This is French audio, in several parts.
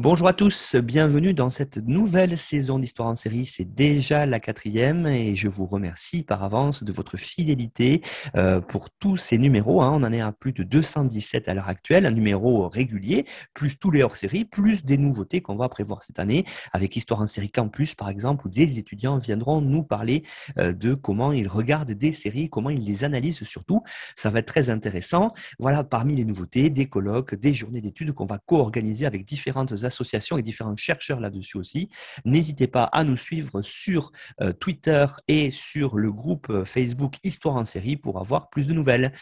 Bonjour à tous, bienvenue dans cette nouvelle saison d'Histoire en série. C'est déjà la quatrième et je vous remercie par avance de votre fidélité euh, pour tous ces numéros. Hein. On en est à plus de 217 à l'heure actuelle, un numéro régulier, plus tous les hors-séries, plus des nouveautés qu'on va prévoir cette année avec Histoire en série Campus par exemple, où des étudiants viendront nous parler euh, de comment ils regardent des séries, comment ils les analysent surtout. Ça va être très intéressant. Voilà, parmi les nouveautés, des colloques, des journées d'études qu'on va co-organiser avec différentes associations et différents chercheurs là-dessus aussi. N'hésitez pas à nous suivre sur euh, Twitter et sur le groupe euh, Facebook Histoire en série pour avoir plus de nouvelles.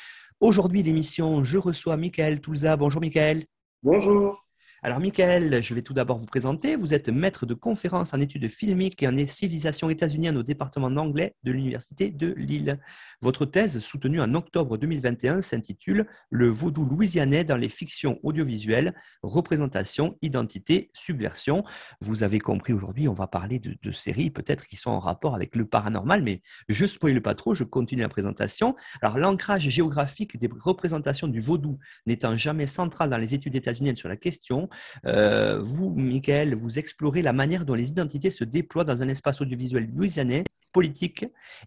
Aujourd'hui, l'émission, je reçois Michael Toulza. Bonjour Michael. Bonjour. Alors, Michael, je vais tout d'abord vous présenter. Vous êtes maître de conférences en études filmiques et en civilisation états-unienne au département d'anglais de l'Université de Lille. Votre thèse, soutenue en octobre 2021, s'intitule Le vaudou louisianais dans les fictions audiovisuelles, représentation, identité, subversion. Vous avez compris aujourd'hui, on va parler de, séries peut-être qui sont en rapport avec le paranormal, mais je ne spoile pas trop, je continue la présentation. Alors, l'ancrage géographique des représentations du vaudou n'étant jamais central dans les études états-uniennes sur la question, vous, Michael, vous explorez la manière dont les identités se déploient dans un espace audiovisuel louisianais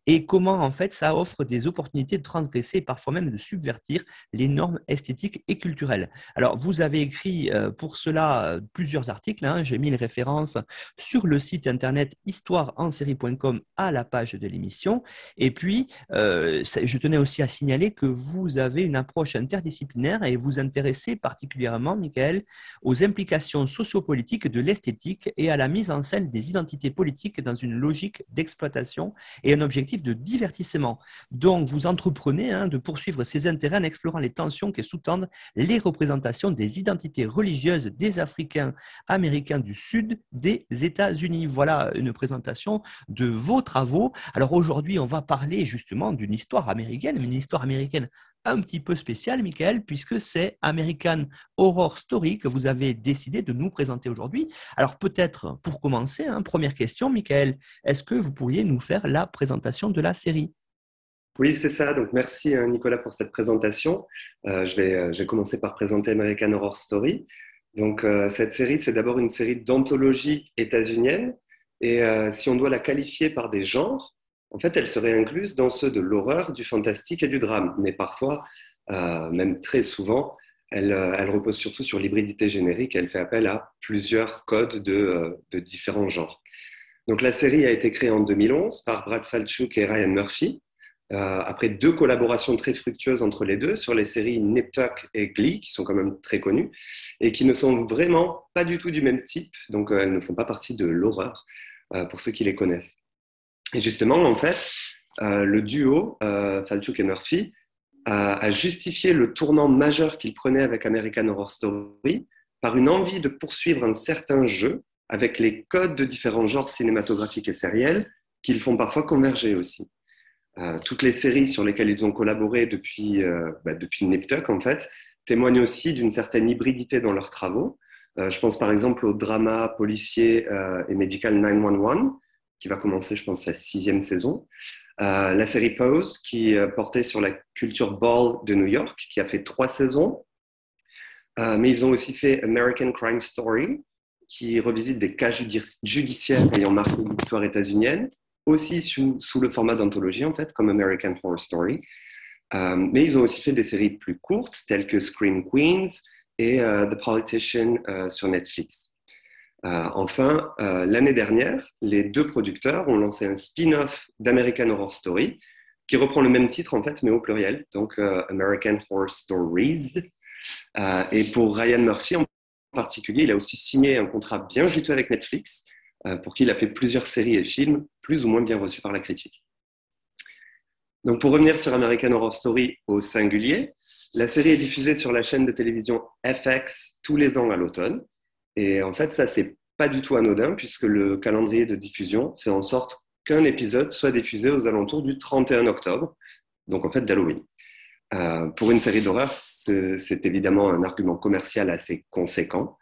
et comment en fait ça offre des opportunités de transgresser et parfois même de subvertir les normes esthétiques et culturelles. Alors vous avez écrit euh, pour cela euh, plusieurs articles, hein. j'ai mis les références sur le site internet histoireensérie.com à la page de l'émission et puis euh, je tenais aussi à signaler que vous avez une approche interdisciplinaire et vous intéressez particulièrement, Michael, aux implications sociopolitiques de l'esthétique et à la mise en scène des identités politiques dans une logique d'exploitation et un objectif de divertissement. Donc, vous entreprenez hein, de poursuivre ces intérêts en explorant les tensions qui sous-tendent les représentations des identités religieuses des Africains américains du Sud des États-Unis. Voilà une présentation de vos travaux. Alors aujourd'hui, on va parler justement d'une histoire américaine, une histoire américaine un petit peu spéciale, Michael, puisque c'est American Horror Story que vous avez décidé de nous présenter aujourd'hui. Alors peut-être pour commencer, hein, première question, Michael, est-ce que vous pourriez nous faire la présentation de la série? Oui, c'est ça. Donc, merci hein, Nicolas pour cette présentation. Euh, je, vais, euh, je, vais, commencer par présenter American Horror Story. Donc, euh, cette série, c'est d'abord une série d'anthologie états-unienne. Et si on doit la qualifier par des genres, en fait, elle serait incluse dans ceux de l'horreur, du fantastique et du drame. Mais parfois, euh, même très souvent, euh, elle, repose surtout sur l'hybridité générique. Elle fait appel à plusieurs codes de, euh, différents genres. Donc, la série a été créée en 2011 par Brad Falchuk et Ryan Murphy. après deux collaborations très fructueuses entre les deux sur les séries Nip Tuck et Glee, qui sont quand même très connues, et qui ne sont vraiment pas du tout du même type, donc elles ne font pas partie de l'horreur, pour ceux qui les connaissent. Et justement, en fait, euh, le duo, euh, Falchuk et Murphy, a, justifié le tournant majeur qu'il prenait avec American Horror Story par une envie de poursuivre un certain jeu avec les codes de différents genres cinématographiques et sériels qu'ils font parfois converger aussi. Euh, toutes les séries sur lesquelles ils ont collaboré depuis, euh, bah, depuis en fait, témoignent aussi d'une certaine hybridité dans leurs travaux. Euh, je pense par exemple au drama policier et médical 911, qui va commencer, je pense, sa sixième saison. Euh, la série Pose, qui euh, portait sur la culture ball de New York, qui a fait trois saisons. Euh, mais ils ont aussi fait American Crime Story, qui revisite des cas judiciaires ayant marqué l'histoire états-unienne, aussi sous, sous, le format d'anthologie, en fait, comme American Horror Story. mais ils ont aussi fait des séries plus courtes, telles que Scream Queens et The Politician sur Netflix. Euh, enfin, euh, l'année dernière, les deux producteurs ont lancé un spin-off d'American Horror Story qui reprend le même titre en fait, mais au pluriel, donc euh, American Horror Stories. et pour Ryan Murphy en particulier, il a aussi signé un contrat bien juteux avec Netflix, pour qui il a fait plusieurs séries et films plus ou moins bien reçus par la critique. Donc pour revenir sur American Horror Story au singulier, la série est diffusée sur la chaîne de télévision FX tous les ans à l'automne. Et en fait, ça, c'est pas du tout anodin puisque le calendrier de diffusion fait en sorte qu'un épisode soit diffusé aux alentours du 31 octobre, donc en fait d'Halloween. Euh, pour une série d'horreur, c'est évidemment un argument commercial assez conséquent.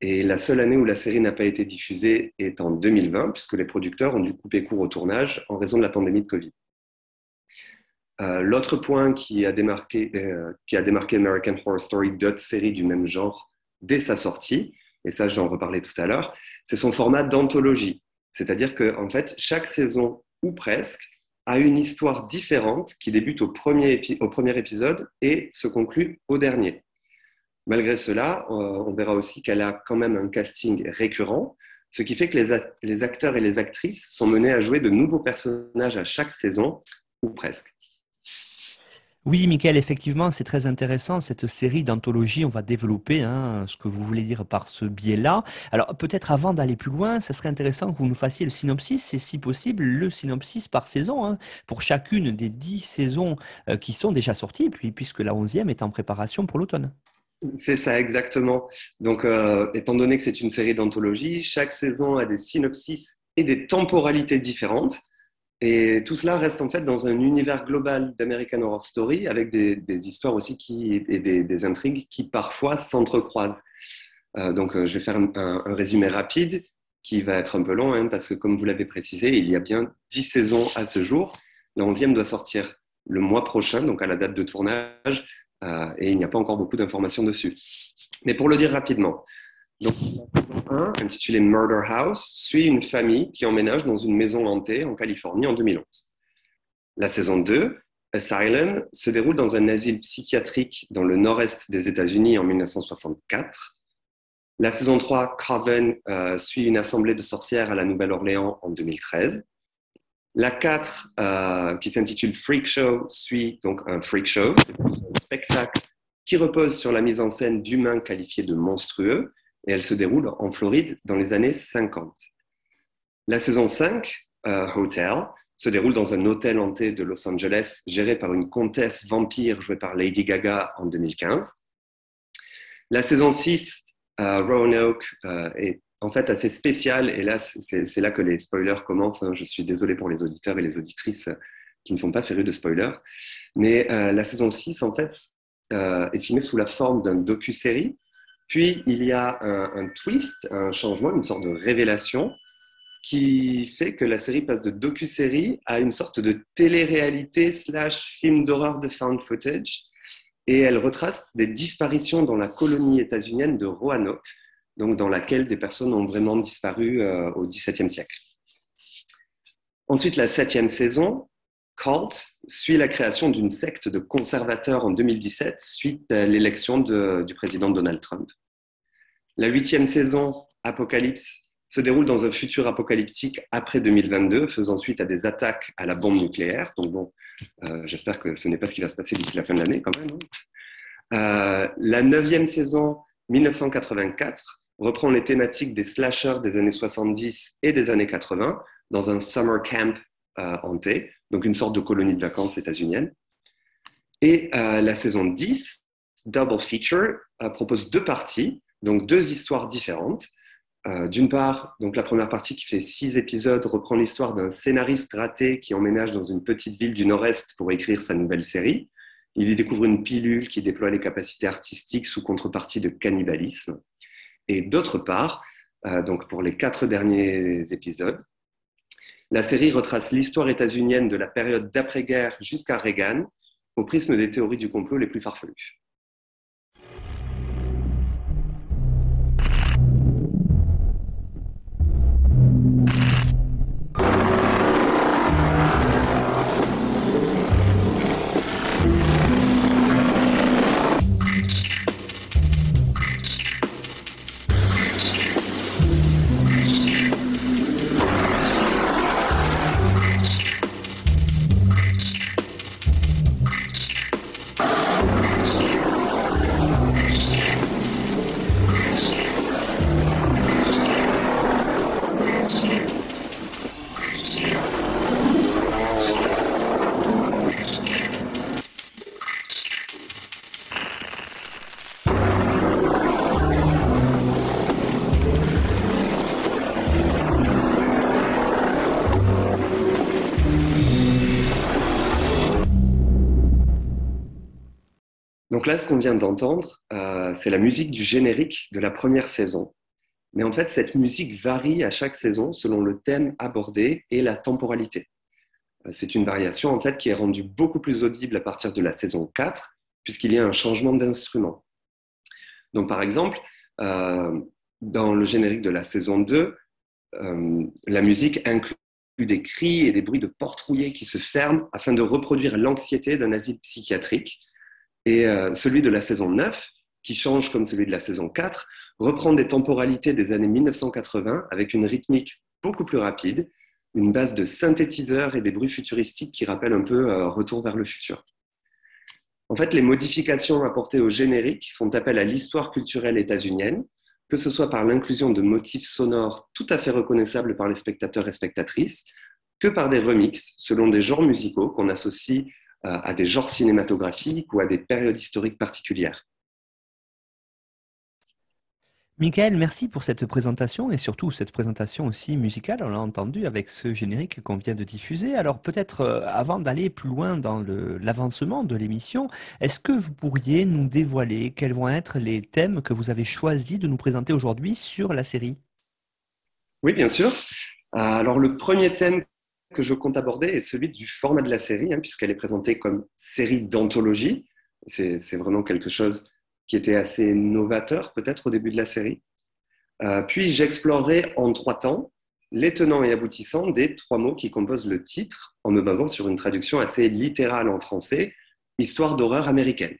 Et la seule année où la série n'a pas été diffusée est en 2020, puisque les producteurs ont dû couper court au tournage en raison de la pandémie de Covid. Euh, l'autre point euh, qui a démarqué American Horror Story d'autres séries du même genre dès sa sortie, et ça je vais en reparler tout à l'heure, c'est son format d'anthologie. C'est-à-dire qu'en en fait, chaque saison, ou presque, a une histoire différente qui débute au premier, au premier épisode et se conclut au dernier. Malgré cela, euh, on verra aussi qu'elle a quand même un casting récurrent, ce qui fait que les acteurs et les actrices sont menés à jouer de nouveaux personnages à chaque saison, ou presque. Oui, Michael, effectivement, c'est très intéressant cette série d'anthologies. On va développer hein, ce que vous voulez dire par ce biais-là. Alors, peut-être avant d'aller plus loin, ce serait intéressant que vous nous fassiez le synopsis, et si possible, le synopsis par saison, hein, pour chacune des dix saisons euh, qui sont déjà sorties, puis, puisque la onzième est en préparation pour l'automne. C'est ça, exactement. Donc, euh, étant donné que c'est une série d'anthologies, chaque saison a des synopsis et des temporalités différentes. Et tout cela reste en fait dans un univers global d'American Horror Story avec des, histoires aussi et des, intrigues qui parfois s'entrecroisent. Euh, donc euh, je vais faire un, résumé rapide qui va être un peu long hein, parce que comme vous l'avez précisé, il y a bien 10 saisons à ce jour. La 11e doit sortir le mois prochain, donc à la date de tournage, euh, et il n'y a pas encore beaucoup d'informations dessus. Mais pour le dire rapidement, donc, la saison 1, intitulée Murder House, suit une famille qui emménage dans une maison hantée en Californie en 2011. La saison 2, Asylum, se déroule dans un asile psychiatrique dans le nord-est des États-Unis en 1964. La saison 3, Coven, euh, suit une assemblée de sorcières à la Nouvelle-Orléans en 2013. La 4, euh, qui s'intitule Freak Show, suit donc un freak show, un spectacle qui repose sur la mise en scène d'humains qualifiés de monstrueux et elle se déroule en Floride dans les années 50. La saison 5, euh, Hotel, se déroule dans un hôtel hanté de Los Angeles géré par une comtesse vampire jouée par Lady Gaga en 2015. La saison 6, euh, Roanoke, euh, est en fait assez spéciale et là, c'est là que les spoilers commencent. Hein. Je suis désolé pour les auditeurs et les auditrices qui ne sont pas férus de spoilers. Mais la saison 6, en fait, est filmée sous la forme d'un docu-série puis, il y a un, twist, un changement, une sorte de révélation qui fait que la série passe de docu-série à une sorte de télé-réalité slash film d'horreur de found footage. Et elle retrace des disparitions dans la colonie états-unienne de Roanoke, donc dans laquelle des personnes ont vraiment disparu euh, au XVIIe siècle. Ensuite, la septième saison, Cult, suit la création d'une secte de conservateurs en 2017 suite à l'élection du président Donald Trump. La huitième saison, Apocalypse, se déroule dans un futur apocalyptique après 2022, faisant suite à des attaques à la bombe nucléaire. Donc bon, euh, j'espère que ce n'est pas ce qui va se passer d'ici la fin de l'année quand même. Hein. Euh, la neuvième saison, 1984, reprend les thématiques des slashers des années 70 et des années 80 dans un summer camp euh, hanté, donc une sorte de colonie de vacances états-unienne. Et la saison 10, Double Feature, propose deux parties donc deux histoires différentes. Euh, d'une part, donc la première partie qui fait six épisodes reprend l'histoire d'un scénariste raté qui emménage dans une petite ville du Nord-Est pour écrire sa nouvelle série. Il y découvre une pilule qui déploie les capacités artistiques sous contrepartie de cannibalisme. Et d'autre part, euh, donc pour les quatre derniers épisodes, la série retrace l'histoire états-unienne de la période d'après-guerre jusqu'à Reagan au prisme des théories du complot les plus farfelues. Là, ce qu'on vient d'entendre, euh, c'est la musique du générique de la première saison. Mais en fait, cette musique varie à chaque saison selon le thème abordé et la temporalité. Euh, c'est une variation en fait qui est rendue beaucoup plus audible à partir de la saison 4, puisqu'il y a un changement d'instrument. Donc par exemple, euh, dans le générique de la saison 2, la musique inclut des cris et des bruits de portes rouillées qui se ferment afin de reproduire l'anxiété d'un asile psychiatrique. Et euh, celui de la saison 9, qui change comme celui de la saison 4, reprend des temporalités des années 1980 avec une rythmique beaucoup plus rapide, une base de synthétiseurs et des bruits futuristiques qui rappellent un peu euh, Retour vers le futur. En fait, les modifications apportées au générique font appel à l'histoire culturelle états-unienne, que ce soit par l'inclusion de motifs sonores tout à fait reconnaissables par les spectateurs et spectatrices, que par des remixes selon des genres musicaux qu'on associe à des genres cinématographiques ou à des périodes historiques particulières. Michael, merci pour cette présentation et surtout cette présentation aussi musicale, on l'a entendu avec ce générique qu'on vient de diffuser. Alors peut-être euh, avant d'aller plus loin dans l'avancement de l'émission, est-ce que vous pourriez nous dévoiler quels vont être les thèmes que vous avez choisi de nous présenter aujourd'hui sur la série? Oui, bien sûr. Euh, alors le premier thème que je compte aborder est celui du format de la série, hein, puisqu'elle est présentée comme série d'anthologie. C'est vraiment quelque chose qui était assez novateur peut-être au début de la série. Euh, puis j'explorerai en trois temps les tenants et aboutissants des trois mots qui composent le titre, en me basant sur une traduction assez littérale en français, Histoire d'horreur américaine.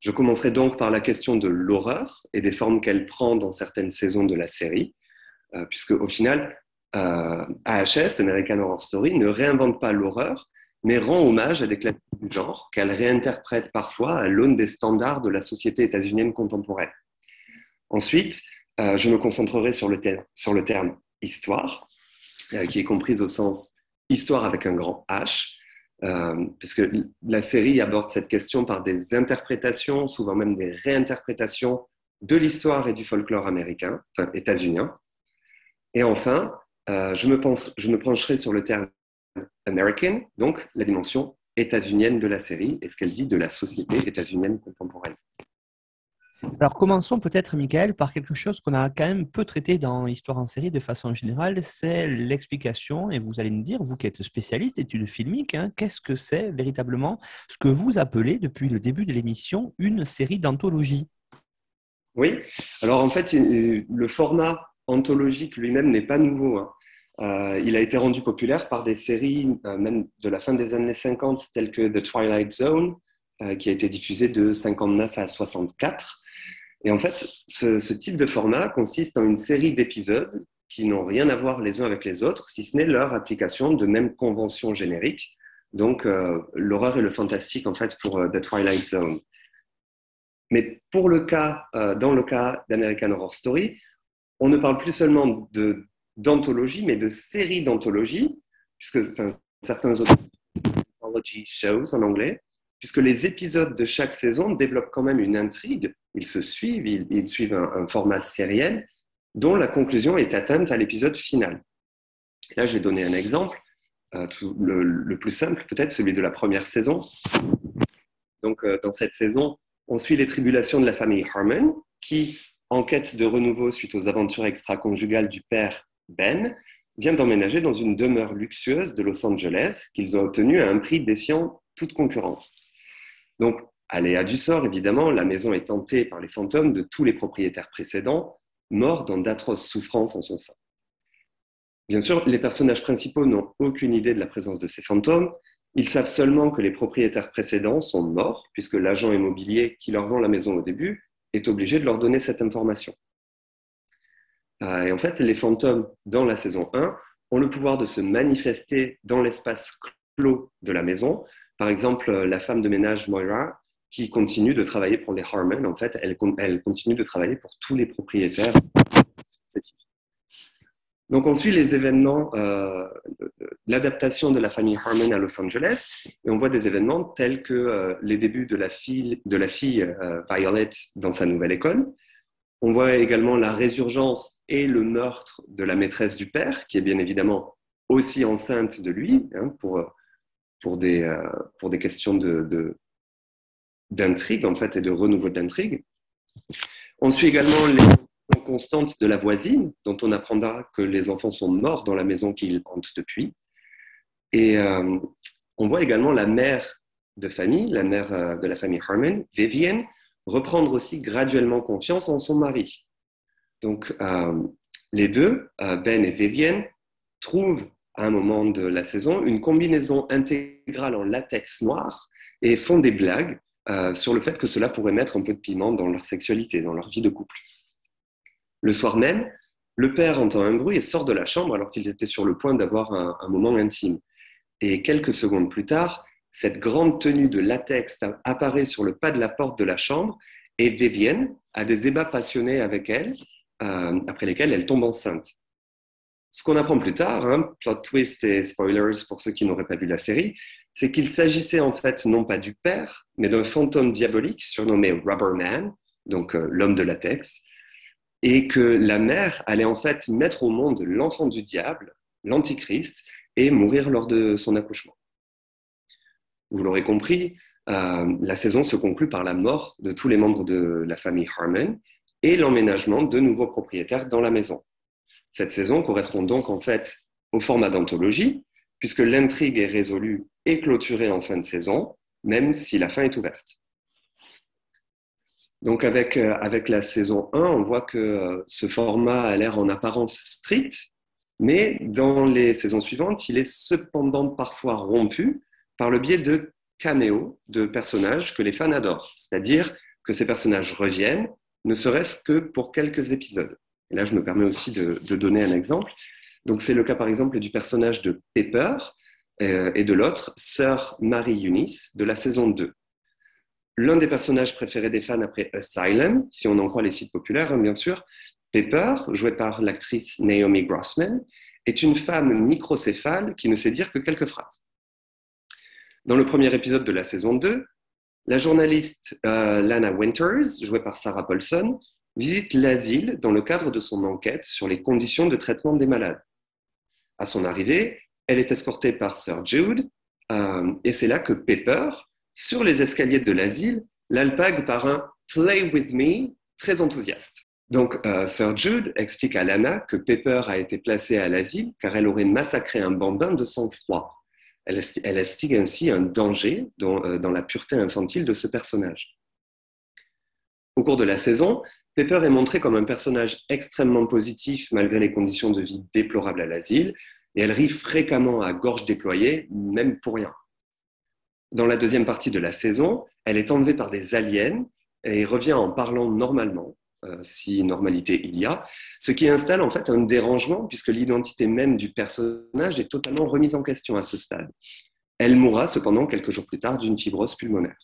Je commencerai donc par la question de l'horreur et des formes qu'elle prend dans certaines saisons de la série, euh, puisque au final, euh, AHS, American Horror Story, ne réinvente pas l'horreur, mais rend hommage à des classiques du genre qu'elle réinterprète parfois à l'aune des standards de la société états-unienne contemporaine. Ensuite, euh, je me concentrerai sur le, terme, sur le terme histoire, euh, qui est comprise au sens histoire avec un grand H, euh, puisque la série aborde cette question par des interprétations, souvent même des réinterprétations de l'histoire et du folklore américain, enfin états-unien. Et enfin, je me, pense, je me pencherai sur le terme American, donc la dimension états-unienne de la série et ce qu'elle dit de la société états-unienne contemporaine. Alors commençons peut-être, Michael, par quelque chose qu'on a quand même peu traité dans Histoire en série de façon générale, c'est l'explication, et vous allez nous dire, vous qui êtes spécialiste d'études filmiques, hein, qu'est-ce que c'est véritablement ce que vous appelez depuis le début de l'émission une série d'anthologie? Oui, alors en fait, le format anthologique lui-même n'est pas nouveau. Hein. Euh, il a été rendu populaire par des séries, euh, même de la fin des années 50, telles que The Twilight Zone, euh, qui a été diffusée de 59 à 64. Et en fait, ce, type de format consiste en une série d'épisodes qui n'ont rien à voir les uns avec les autres, si ce n'est leur application de même convention générique. Donc, l'horreur et le fantastique, en fait, pour The Twilight Zone. Mais pour le cas, dans le cas d'American Horror Story, on ne parle plus seulement de d'anthologie, mais de séries d'anthologie, puisque certains autres shows en anglais, puisque les épisodes de chaque saison développent quand même une intrigue, ils se suivent, ils, suivent un, format sériel dont la conclusion est atteinte à l'épisode final. là, je vais donner un exemple, euh, le, plus simple peut-être, celui de la première saison. Donc, euh, dans cette saison, on suit les tribulations de la famille Harmon, qui, en quête de renouveau suite aux aventures extra-conjugales du père ben vient d'emménager dans une demeure luxueuse de Los Angeles qu'ils ont obtenue à un prix défiant toute concurrence. Donc, aléa du sort, évidemment, la maison est tentée par les fantômes de tous les propriétaires précédents, morts dans d'atroces souffrances en son sein. Bien sûr, les personnages principaux n'ont aucune idée de la présence de ces fantômes. Ils savent seulement que les propriétaires précédents sont morts, puisque l'agent immobilier qui leur vend la maison au début est obligé de leur donner cette information. Euh, et en fait, les fantômes, dans la saison 1, ont le pouvoir de se manifester dans l'espace clos de la maison. Par exemple, la femme de ménage Moira, qui continue de travailler pour les Harmon, en fait, elle, continue de travailler pour tous les propriétaires. Donc, on suit les événements, euh, l'adaptation de la famille Harmon à Los Angeles, et on voit des événements tels que euh, les débuts de la fille, de la fille Violet dans sa nouvelle école, on voit également la résurgence et le meurtre de la maîtresse du père, qui est bien évidemment aussi enceinte de lui, hein, pour, pour, des, euh, pour des questions de, d'intrigue en fait et de renouveau de l'intrigue. On suit également les constantes de la voisine, dont on apprendra que les enfants sont morts dans la maison qu'ils hantent depuis. Et euh, on voit également la mère de famille, la mère euh, de la famille Harmon, Vivienne, reprendre aussi graduellement confiance en son mari. Donc, euh, les deux, Ben et Vivienne, trouvent à un moment de la saison une combinaison intégrale en latex noir et font des blagues sur le fait que cela pourrait mettre un peu de piment dans leur sexualité, dans leur vie de couple. Le soir même, le père entend un bruit et sort de la chambre alors qu'ils étaient sur le point d'avoir un, moment intime. Et quelques secondes plus tard, cette grande tenue de latex apparaît sur le pas de la porte de la chambre et Vivienne a des ébats passionnés avec elle, euh, après lesquels elle tombe enceinte. Ce qu'on apprend plus tard, hein, plot twist et spoilers pour ceux qui n'auraient pas vu la série, c'est qu'il s'agissait en fait non pas du père, mais d'un fantôme diabolique surnommé Rubberman, donc euh, l'homme de latex, et que la mère allait en fait mettre au monde l'enfant du diable, l'antichrist, et mourir lors de son accouchement. Vous l'aurez compris, euh, la saison se conclut par la mort de tous les membres de la famille Harmon et l'emménagement de nouveaux propriétaires dans la maison. Cette saison correspond donc en fait au format d'anthologie, puisque l'intrigue est résolue et clôturée en fin de saison, même si la fin est ouverte. Donc avec, euh, avec la saison 1, on voit que euh, ce format a l'air en apparence strict, mais dans les saisons suivantes, il est cependant parfois rompu par le biais de caméos de personnages que les fans adorent, c'est-à-dire que ces personnages reviennent, ne serait-ce que pour quelques épisodes. Et là, je me permets aussi de, donner un exemple. Donc c'est le cas par exemple du personnage de Pepper euh, et de l'autre, Sœur Marie Eunice, de la saison 2 l'un des personnages préférés des fans après Asylum, si on en croit les sites populaires, hein, bien sûr, Pepper, jouée par l'actrice Naomi Grossman, est une femme microcéphale qui ne sait dire que quelques phrases. Dans le premier épisode de la saison 2, la journaliste euh, Lana Winters, jouée par Sarah Paulson, visite l'asile dans le cadre de son enquête sur les conditions de traitement des malades. À son arrivée, elle est escortée par Sir Jude, euh, et c'est là que Pepper, sur les escaliers de l'asile, l'alpague par un Play with me très enthousiaste. Donc, euh, Sir Jude explique à Lana que Pepper a été placée à l'asile car elle aurait massacré un bambin de sang-froid. Elle, estime ainsi un danger euh, dans, la pureté infantile de ce personnage. Au cours de la saison, Pepper est montrée comme un personnage extrêmement positif malgré les conditions de vie déplorables à l'asile, et elle rit fréquemment à gorge déployée, même pour rien dans la deuxième partie de la saison, elle est enlevée par des aliens et revient en parlant normalement, si normalité il y a, ce qui installe en fait un dérangement puisque l'identité même du personnage est totalement remise en question à ce stade. Elle mourra cependant quelques jours plus tard d'une fibrose pulmonaire.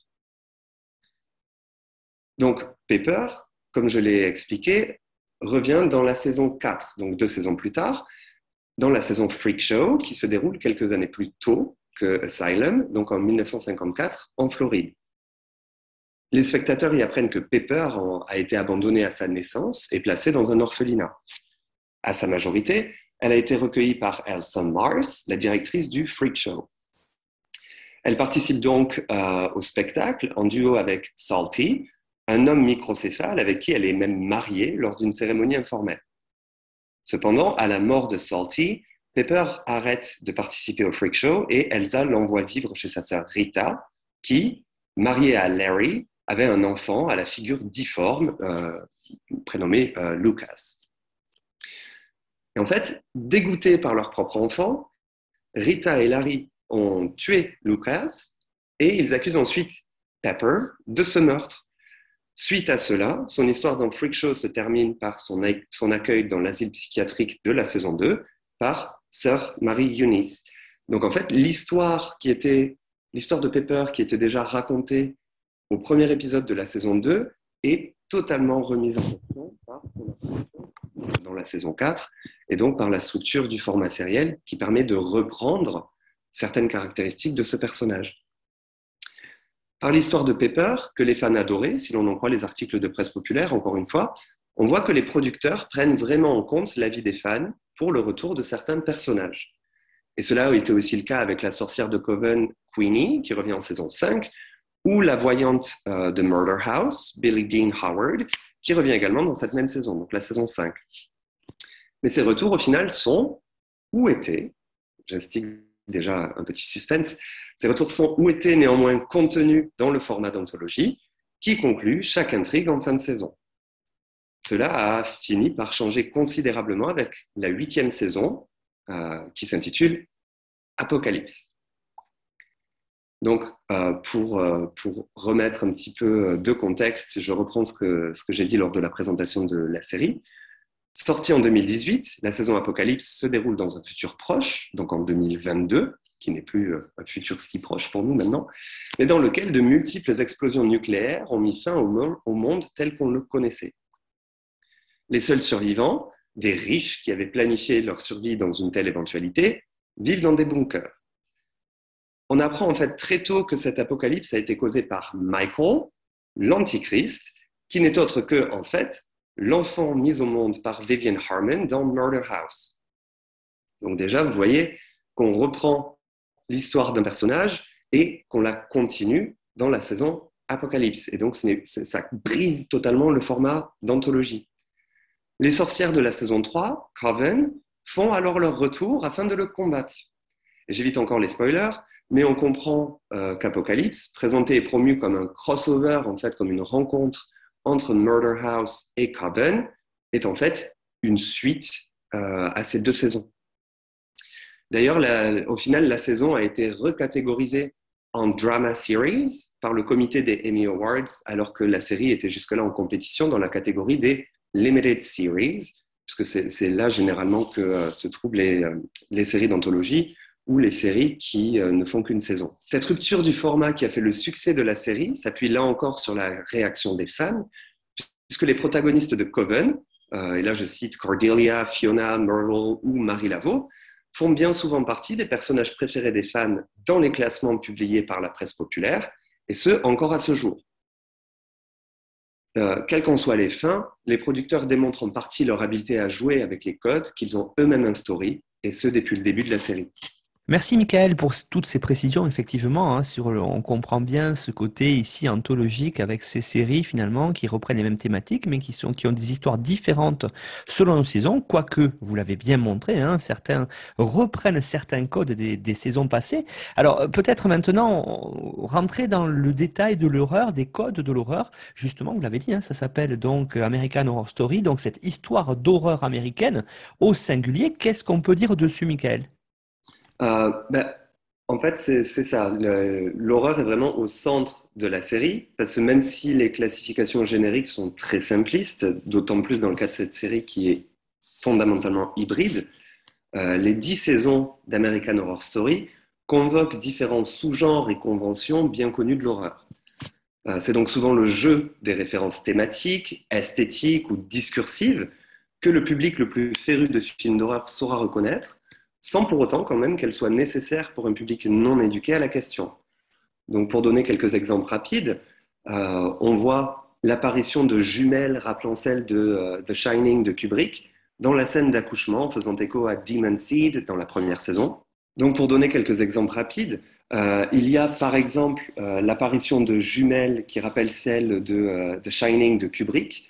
Donc Pepper, comme je l'ai expliqué, revient dans la saison 4, donc deux saisons plus tard, dans la saison Freak Show qui se déroule quelques années plus tôt Asylum, donc en 1954, en Floride. Les spectateurs y apprennent que Pepper a été abandonnée à sa naissance et placée dans un orphelinat. À sa majorité, elle a été recueillie par Elsa Mars, la directrice du Freak Show. Elle participe donc euh, au spectacle en duo avec Salty, un homme microcéphale avec qui elle est même mariée lors d'une cérémonie informelle. Cependant, à la mort de Salty, Pepper arrête de participer au freak show et Elsa l'envoie vivre chez sa sœur Rita, qui, mariée à Larry, avait un enfant à la figure difforme, euh, prénommé euh, Lucas. Et en fait, dégoûtés par leur propre enfant, Rita et Larry ont tué Lucas et ils accusent ensuite Pepper de ce meurtre. Suite à cela, son histoire dans Freak Show se termine par son, accueil dans l'asile psychiatrique de la saison 2 par sœur Marie Eunice. Donc en fait, l'histoire l'histoire de Pepper qui était déjà racontée au premier épisode de la saison 2 est totalement remise en question par son dans la saison 4 et donc par la structure du format sériel qui permet de reprendre certaines caractéristiques de ce personnage. Par l'histoire de Pepper, que les fans adoraient, si l'on en croit les articles de presse populaire, encore une fois, on voit que les producteurs prennent vraiment en compte l'avis des fans pour le retour de certains personnages. Et cela a été aussi le cas avec la sorcière de Coven, Queenie, qui revient en saison 5, ou la voyante euh, de Murder House, Billy Dean Howard, qui revient également dans cette même saison, donc la saison 5. Mais ces retours, au final, sont ou étaient, j'instigue déjà un petit suspense, ces retours sont ou étaient néanmoins contenus dans le format d'anthologie, qui conclut chaque intrigue en fin de saison. Cela a fini par changer considérablement avec la huitième saison, euh, qui s'intitule Apocalypse. Donc, euh, pour, euh, pour, remettre un petit peu de contexte, je reprends ce que, j'ai dit lors de la présentation de la série. Sortie en 2018, la saison Apocalypse se déroule dans un futur proche, donc en 2022, qui n'est plus un futur si proche pour nous maintenant, mais dans lequel de multiples explosions nucléaires ont mis fin au monde tel qu'on le connaissait. Les seuls survivants, des riches qui avaient planifié leur survie dans une telle éventualité, vivent dans des bunkers. On apprend en fait très tôt que cet apocalypse a été causé par Michael, l'antichrist, qui n'est autre que, en fait, l'enfant mis au monde par Vivian Harmon dans Murder House. Donc déjà, vous voyez qu'on reprend l'histoire d'un personnage et qu'on la continue dans la saison Apocalypse. Et donc, ça brise totalement le format d'anthologie. Les sorcières de la saison 3, Coven, font alors leur retour afin de le combattre. J'évite encore les spoilers, mais on comprend euh, qu'Apocalypse, présenté et promu comme un crossover, en fait, comme une rencontre entre Murder House et Coven, est en fait une suite euh, à ces deux saisons. D'ailleurs, au final, la saison a été recatégorisée en drama series par le comité des Emmy Awards, alors que la série était jusque-là en compétition dans la catégorie des limited series, puisque c'est là généralement que euh, se trouvent les, les séries d'anthologie ou les séries qui euh, ne font qu'une saison. Cette rupture du format qui a fait le succès de la série s'appuie là encore sur la réaction des fans, puisque les protagonistes de Coven, et là je cite Cordelia, Fiona, Myrtle ou Marie Laveau, font bien souvent partie des personnages préférés des fans dans les classements publiés par la presse populaire, et ce, encore à ce jour. Euh, quelles qu'en soient les fins, les producteurs démontrent en partie leur habileté à jouer avec les codes qu'ils ont eux-mêmes instaurés, et ce depuis le début de la série. Merci Michael pour toutes ces précisions. Effectivement, hein, on comprend bien ce côté ici anthologique avec ces séries finalement qui reprennent les mêmes thématiques, mais qui ont des histoires différentes selon les saisons. Quoique, vous l'avez bien montré, hein, certains reprennent certains codes des, saisons passées. Alors peut-être maintenant rentrer dans le détail de l'horreur, des codes de l'horreur. Justement, vous l'avez dit, hein, ça s'appelle donc American Horror Story, donc cette histoire d'horreur américaine au singulier. Qu'est-ce qu'on peut dire dessus, Michael? Euh, ben, en fait, c'est ça. L'horreur est vraiment au centre de la série, parce que même si les classifications génériques sont très simplistes, d'autant plus dans le cas de cette série qui est fondamentalement hybride, euh, les dix saisons d'American Horror Story convoquent différents sous-genres et conventions bien connues de l'horreur. Euh, c'est donc souvent le jeu des références thématiques, esthétiques ou discursives que le public le plus féru de films d'horreur saura reconnaître sans pour autant quand même qu'elle soit nécessaire pour un public non éduqué à la question. Donc pour donner quelques exemples rapides, euh, on voit l'apparition de jumelles rappelant celles de euh, The Shining de Kubrick dans la scène d'accouchement faisant écho à Demon Seed dans la première saison. Donc pour donner quelques exemples rapides, euh, il y a par exemple l'apparition de jumelles qui rappellent celles de The Shining de Kubrick,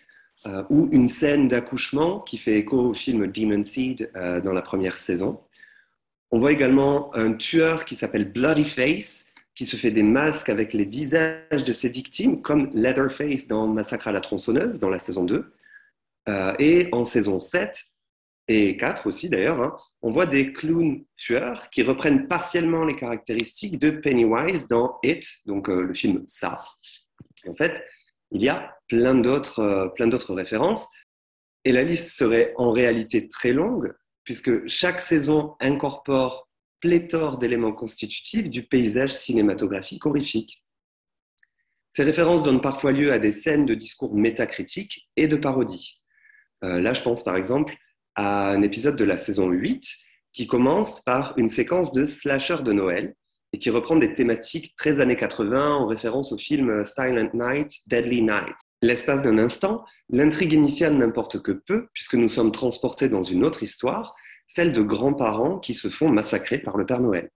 ou une scène d'accouchement qui fait écho au film Demon Seed dans la première saison. On voit également un tueur qui s'appelle Bloody Face, qui se fait des masques avec les visages de ses victimes, comme Leatherface dans Massacre à la tronçonneuse, dans la saison 2. Euh, et en saison 7 et 4 aussi d'ailleurs, hein, on voit des clowns tueurs qui reprennent partiellement les caractéristiques de Pennywise dans It, donc euh, le film Ça. En fait, il y a euh, plein d'autres références. Et la liste serait en réalité très longue, puisque chaque saison incorpore pléthore d'éléments constitutifs du paysage cinématographique horrifique. Ces références donnent parfois lieu à des scènes de discours métacritiques et de parodies. Euh, là, je pense par exemple à un épisode de la saison 8 qui commence par une séquence de slasher de Noël et qui reprend des thématiques très années 80 en référence au film Silent Night, Deadly Night. L'espace d'un instant, l'intrigue initiale n'importe que peu, puisque nous sommes transportés dans une autre histoire, celle de grands-parents qui se font massacrer par le Père Noël.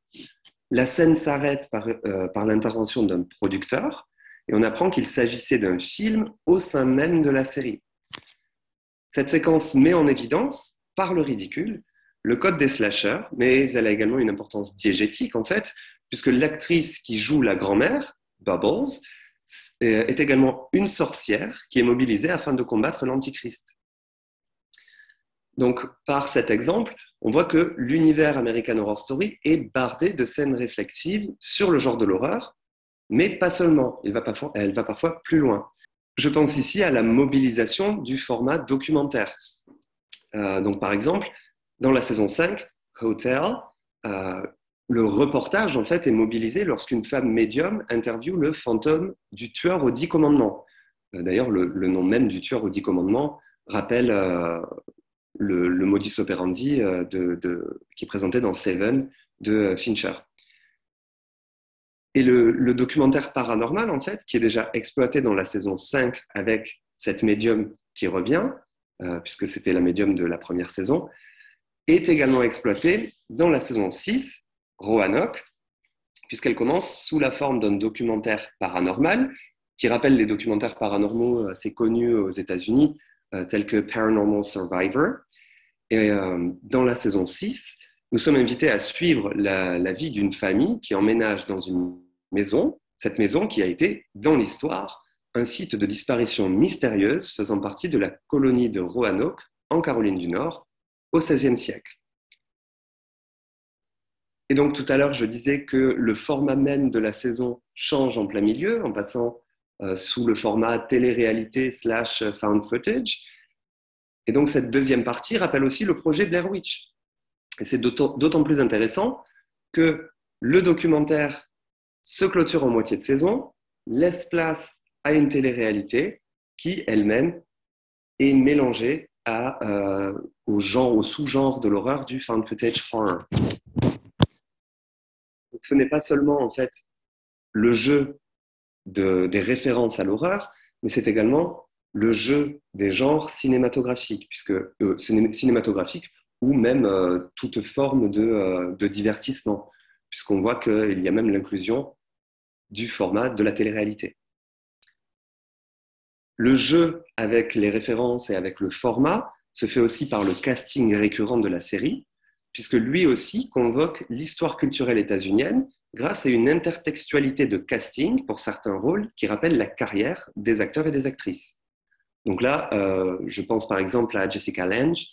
la scène s'arrête par, euh, par l'intervention d'un producteur et on apprend qu'il s'agissait d'un film au sein même de la série. Cette séquence met en évidence, par le ridicule, le code des slashers, mais elle a également une importance diégétique en fait, puisque l'actrice qui joue la grand-mère, Bubbles, est également une sorcière qui est mobilisée afin de combattre l'Antichrist. Donc, par cet exemple, on voit que l'univers American Horror Story est bardé de scènes réflexives sur le genre de l'horreur, mais pas seulement, elle va parfois, plus loin. Je pense ici à la mobilisation du format documentaire. Euh, donc, par exemple, dans la saison 5, Hotel, euh, le reportage en fait est mobilisé lorsqu'une femme médium interviewe le fantôme du tueur aux dix commandements. Euh, d'ailleurs, le, nom même du tueur aux dix commandements rappelle le, modus operandi qui est présenté dans Seven de Fincher. Et le, documentaire paranormal, en fait, qui est déjà exploité dans la saison 5 avec cette médium qui revient, puisque c'était la médium de la première saison, est également exploitée dans la saison 6, Roanoke, puisqu'elle commence sous la forme d'un documentaire paranormal qui rappelle les documentaires paranormaux assez connus aux États-Unis, euh, tels que Paranormal Survivor. Et euh, dans la saison 6, nous sommes invités à suivre la, vie d'une famille qui emménage dans une maison, cette maison qui a été, dans l'histoire, un site de disparition mystérieuse faisant partie de la colonie de Roanoke, en Caroline du Nord, au XVIe siècle. Et donc tout à l'heure, je disais que le format même de la saison change en plein milieu, en passant euh, sous le format télé-réalité slash found footage. Et donc cette deuxième partie rappelle aussi le projet Blair Witch. Et c'est d'autant plus intéressant que le documentaire se clôture en moitié de saison, laisse place à une télé-réalité qui elle-même est mélangée à, euh, au genre, au sous-genre de l'horreur du found footage horror. ce n'est pas seulement en fait le jeu de, des références à l'horreur, mais c'est également le jeu des genres cinématographiques, euh, ou même euh, toute forme de, euh, de divertissement, puisqu'on voit qu'il y a même l'inclusion du format de la télé-réalité. Le jeu avec les références et avec le format se fait aussi par le casting récurrent de la série, puisque lui aussi convoque l'histoire culturelle états-unienne grâce à une intertextualité de casting pour certains rôles qui rappellent la carrière des acteurs et des actrices. Donc là, euh, je pense par exemple à Jessica Lange,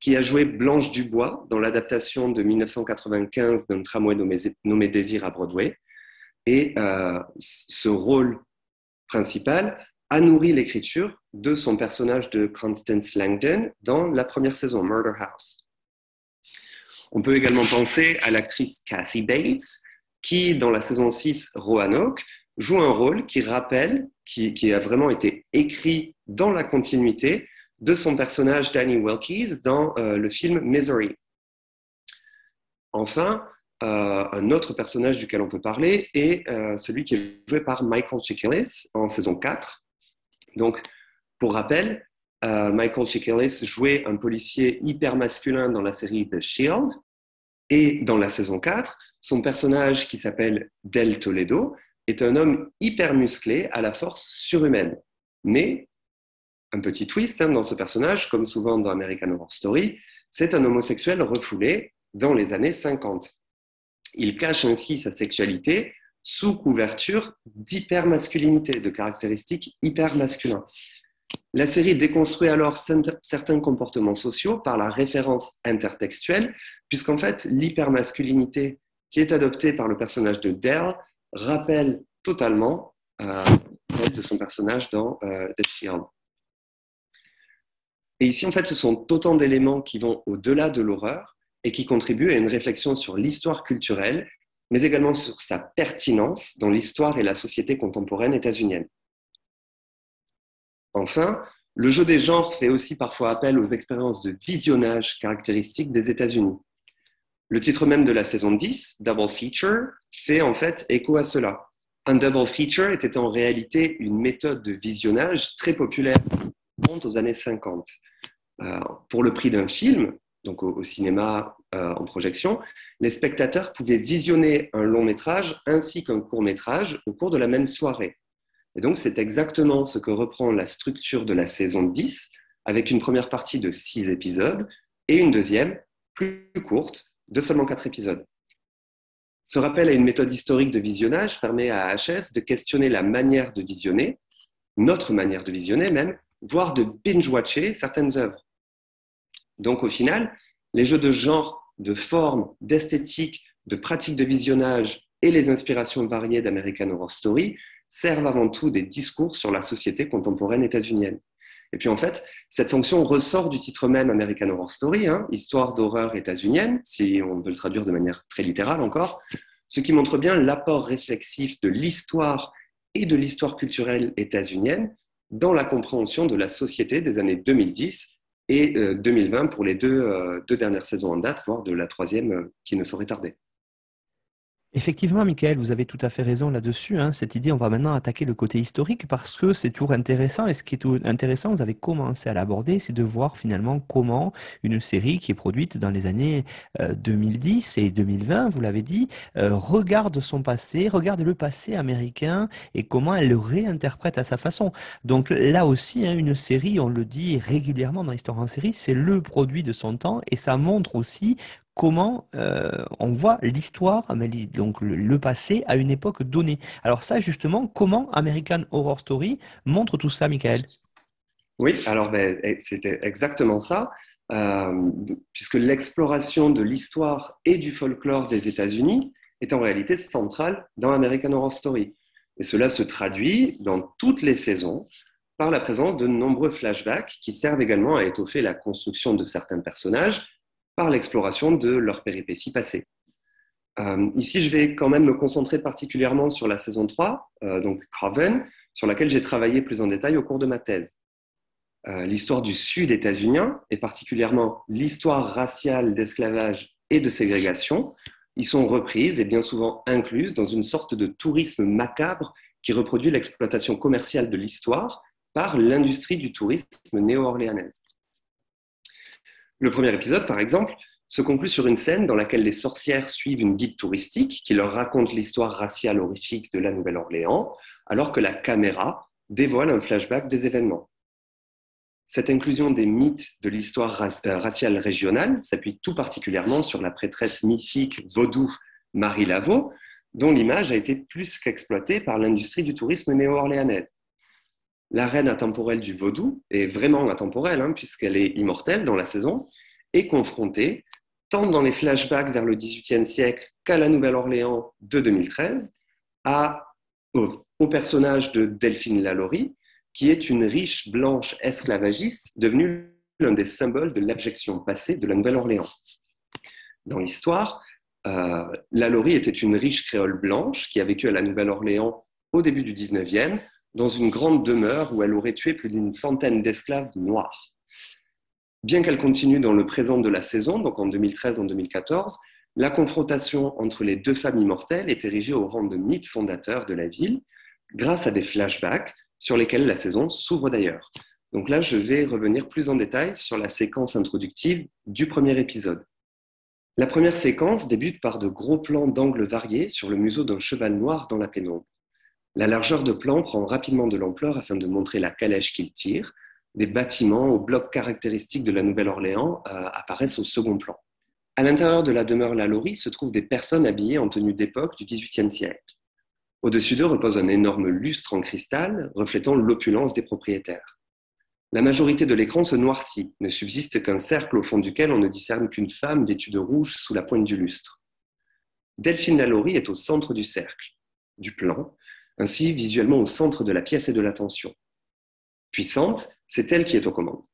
qui a joué Blanche Dubois dans l'adaptation de 1995 d'un tramway nommé, Désir à Broadway. Et euh, ce rôle principal a nourri l'écriture de son personnage de Constance Langdon dans la première saison, Murder House. On peut également penser à l'actrice Kathy Bates, qui, dans la saison 6 Roanoke, joue un rôle qui rappelle, qui, a vraiment été écrit dans la continuité de son personnage Danny Wilkes dans euh, le film Misery. Enfin, euh, un autre personnage duquel on peut parler est euh, celui qui est joué par Michael Chiklis en saison 4 donc, pour rappel, Michael Chiklis jouait un policier hyper masculin dans la série The Shield. Et dans la saison 4, son personnage qui s'appelle Del Toledo est un homme hyper musclé à la force surhumaine. Mais, un petit twist hein, dans ce personnage, comme souvent dans American Horror Story, c'est un homosexuel refoulé dans les années 50. Il cache ainsi sa sexualité sous couverture d'hypermasculinité, de caractéristiques hyper masculins. La série déconstruit alors certains comportements sociaux par la référence intertextuelle, puisqu'en fait, l'hypermasculinité qui est adoptée par le personnage de Dell rappelle totalement euh, de son personnage dans euh, Shield. Et ici, en fait, ce sont autant d'éléments qui vont au-delà de l'horreur et qui contribuent à une réflexion sur l'histoire culturelle mais également sur sa pertinence dans l'histoire et la société contemporaine états-unienne. Enfin, le jeu des genres fait aussi parfois appel aux expériences de visionnage caractéristiques des États-Unis. Le titre même de la saison 10, Double Feature, fait en fait écho à cela. Un double feature était en réalité une méthode de visionnage très populaire aux années 50. Euh, pour le prix d'un film, donc au, cinéma euh, en projection, les spectateurs pouvaient visionner un long métrage ainsi qu'un court métrage au cours de la même soirée. Et donc c'est exactement ce que reprend la structure de la saison 10, avec une première partie de 6 épisodes et une deuxième plus courte de seulement 4 épisodes. Ce rappel à une méthode historique de visionnage permet à HS de questionner la manière de visionner, notre manière de visionner même, voire de binge-watcher certaines œuvres. Donc au final, les jeux de genre, de forme, d'esthétique, de pratique de visionnage et les inspirations variées d'American Horror Story servent avant tout des discours sur la société contemporaine états-unienne. Et puis en fait, cette fonction ressort du titre même American Horror Story, hein, histoire d'horreur états-unienne, si on veut le traduire de manière très littérale encore, ce qui montre bien l'apport réflexif de l'histoire et de l'histoire culturelle états-unienne dans la compréhension de la société des années 2010 et 2020 euh, pour les deux, euh, deux dernières saisons en date, voire de la troisième euh, qui ne saurait tarder. Effectivement, Michael, vous avez tout à fait raison là-dessus. Hein. Cette idée, on va maintenant attaquer le côté historique parce que c'est toujours intéressant. Et ce qui est intéressant, vous avez commencé à l'aborder, c'est de voir finalement comment une série qui est produite dans les années 2010 et 2020, vous l'avez dit, regarde son passé, regarde le passé américain et comment elle le réinterprète à sa façon. Donc là aussi, hein, une série, on le dit régulièrement dans l'histoire en série, c'est le produit de son temps et ça montre aussi comment euh, on voit l'histoire, donc le, passé à une époque donnée. Alors ça, justement, comment American Horror Story montre tout ça, Michael? Oui, alors ben, eh, c'était exactement ça, euh, puisque l'exploration de l'histoire et du folklore des États-Unis est en réalité centrale dans American Horror Story. Et cela se traduit dans toutes les saisons par la présence de nombreux flashbacks qui servent également à étoffer la construction de certains personnages par l'exploration de leurs péripéties passées. Euh, ici, je vais quand même me concentrer particulièrement sur la saison 3, euh, donc Craven, sur laquelle j'ai travaillé plus en détail au cours de ma thèse. Euh, l'histoire du Sud états-unien, et particulièrement l'histoire raciale d'esclavage et de ségrégation, y sont reprises et bien souvent incluses dans une sorte de tourisme macabre qui reproduit l'exploitation commerciale de l'histoire par l'industrie du tourisme néo-orléanaise. Le premier épisode, par exemple, se conclut sur une scène dans laquelle les sorcières suivent une guide touristique qui leur raconte l'histoire raciale horrifique de la Nouvelle-Orléans, alors que la caméra dévoile un flashback des événements. Cette inclusion des mythes de l'histoire euh, raciale régionale s'appuie tout particulièrement sur la prêtresse mythique vaudou Marie Laveau, dont l'image a été plus qu'exploitée par l'industrie du tourisme néo-orléanaise la reine intemporelle du vaudou est vraiment intemporelle, hein, puisqu'elle est immortelle dans la saison, est confrontée, tant dans les flashbacks vers le XVIIIe siècle qu'à la Nouvelle-Orléans de 2013, à, au, personnage de Delphine Lalaurie, qui est une riche blanche esclavagiste devenue l'un des symboles de l'abjection passée de la Nouvelle-Orléans. Dans l'histoire, euh, Lalaurie était une riche créole blanche qui a vécu à la Nouvelle-Orléans au début du XIXe, dans une grande demeure où elle aurait tué plus d'une centaine d'esclaves noirs. Bien qu'elle continue dans le présent de la saison, donc en 2013 en 2014, la confrontation entre les deux familles mortelles est érigée au rang de mythe fondateur de la ville, grâce à des flashbacks sur lesquels la saison s'ouvre d'ailleurs. Donc là, je vais revenir plus en détail sur la séquence introductive du premier épisode. La première séquence débute par de gros plans d'angles variés sur le museau d'un cheval noir dans la pénombre. La largeur de plan prend rapidement de l'ampleur afin de montrer la calèche qu'il tire. Des bâtiments aux blocs caractéristiques de la Nouvelle-Orléans euh, apparaissent au second plan. À l'intérieur de la demeure Lalaurie se trouvent des personnes habillées en tenue d'époque du XVIIIe siècle. Au-dessus d'eux repose un énorme lustre en cristal reflétant l'opulence des propriétaires. La majorité de l'écran se noircit, ne subsiste qu'un cercle au fond duquel on ne discerne qu'une femme vêtue de rouge sous la pointe du lustre. Delphine Lalaurie est au centre du cercle, du plan, ainsi visuellement au centre de la pièce et de l'attention. Puissante, c'est elle qui est aux commandes.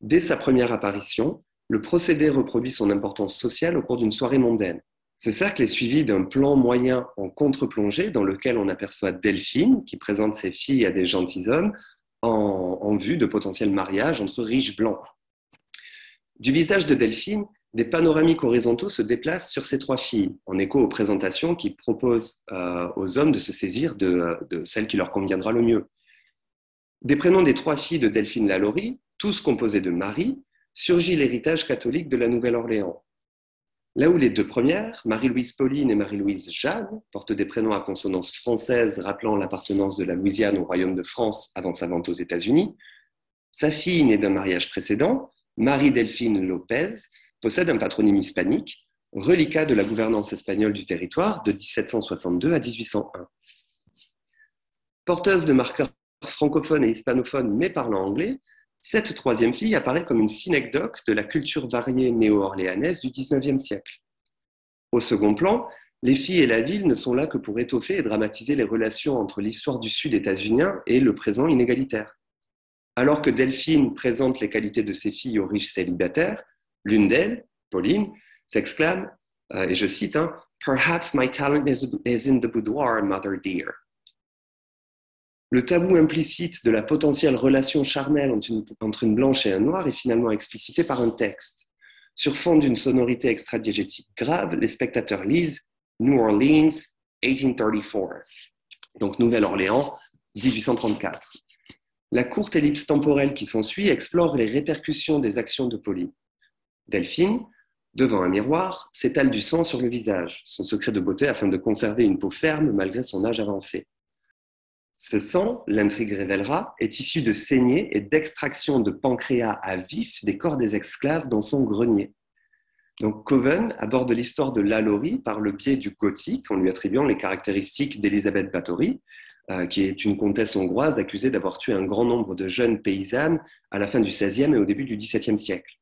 Dès sa première apparition, le procédé reproduit son importance sociale au cours d'une soirée mondaine. Ce cercle est suivi d'un plan moyen en contre-plongée dans lequel on aperçoit Delphine qui présente ses filles à des gentilshommes en, en vue de potentiels mariages entre riches blancs. Du visage de Delphine, des panoramiques horizontaux se déplacent sur ces trois filles, en écho aux présentations qui proposent euh, aux hommes de se saisir de, celle qui leur conviendra le mieux. Des prénoms des trois filles de Delphine Lalaurie, tous composés de Marie, surgit l'héritage catholique de la Nouvelle-Orléans. Là où les deux premières, Marie-Louise Pauline et Marie-Louise Jeanne, portent des prénoms à consonance française rappelant l'appartenance de la Louisiane au royaume de France avant sa vente aux États-Unis, sa fille née d'un mariage précédent, Marie-Delphine Lopez, possède un patronyme hispanique, reliquat de la gouvernance espagnole du territoire de 1762 à 1801. Porteuse de marqueurs francophones et hispanophones mais parlant anglais, cette troisième fille apparaît comme une synecdoque de la culture variée néo-orléanaise du XIXe siècle. Au second plan, les filles et la ville ne sont là que pour étoffer et dramatiser les relations entre l'histoire du Sud états-unien et le présent inégalitaire. Alors que Delphine présente les qualités de ses filles aux riches célibataires, l'une d'elles, Pauline, s'exclame, euh, et je cite, hein, Perhaps my talent is in the boudoir, mother dear. Le tabou implicite de la potentielle relation charnelle entre une, blanche et un noir est finalement explicité par un texte. Sur fond d'une sonorité extradiégétique grave, les spectateurs lisent New Orleans, 1834. Donc Nouvelle-Orléans, 1834. La courte ellipse temporelle qui s'ensuit explore les répercussions des actions de Pauline. Delphine, devant un miroir, s'étale du sang sur le visage, son secret de beauté afin de conserver une peau ferme malgré son âge avancé. Ce sang, l'intrigue révélera, est issu de saignées et d'extraction de pancréas à vif des corps des esclaves dans son grenier. Donc Coven aborde l'histoire de Lalaurie par le biais du gothique, en lui attribuant les caractéristiques d'Elisabeth Bathory, euh, qui est une comtesse hongroise accusée d'avoir tué un grand nombre de jeunes paysannes à la fin du XVIe et au début du XVIIe siècle.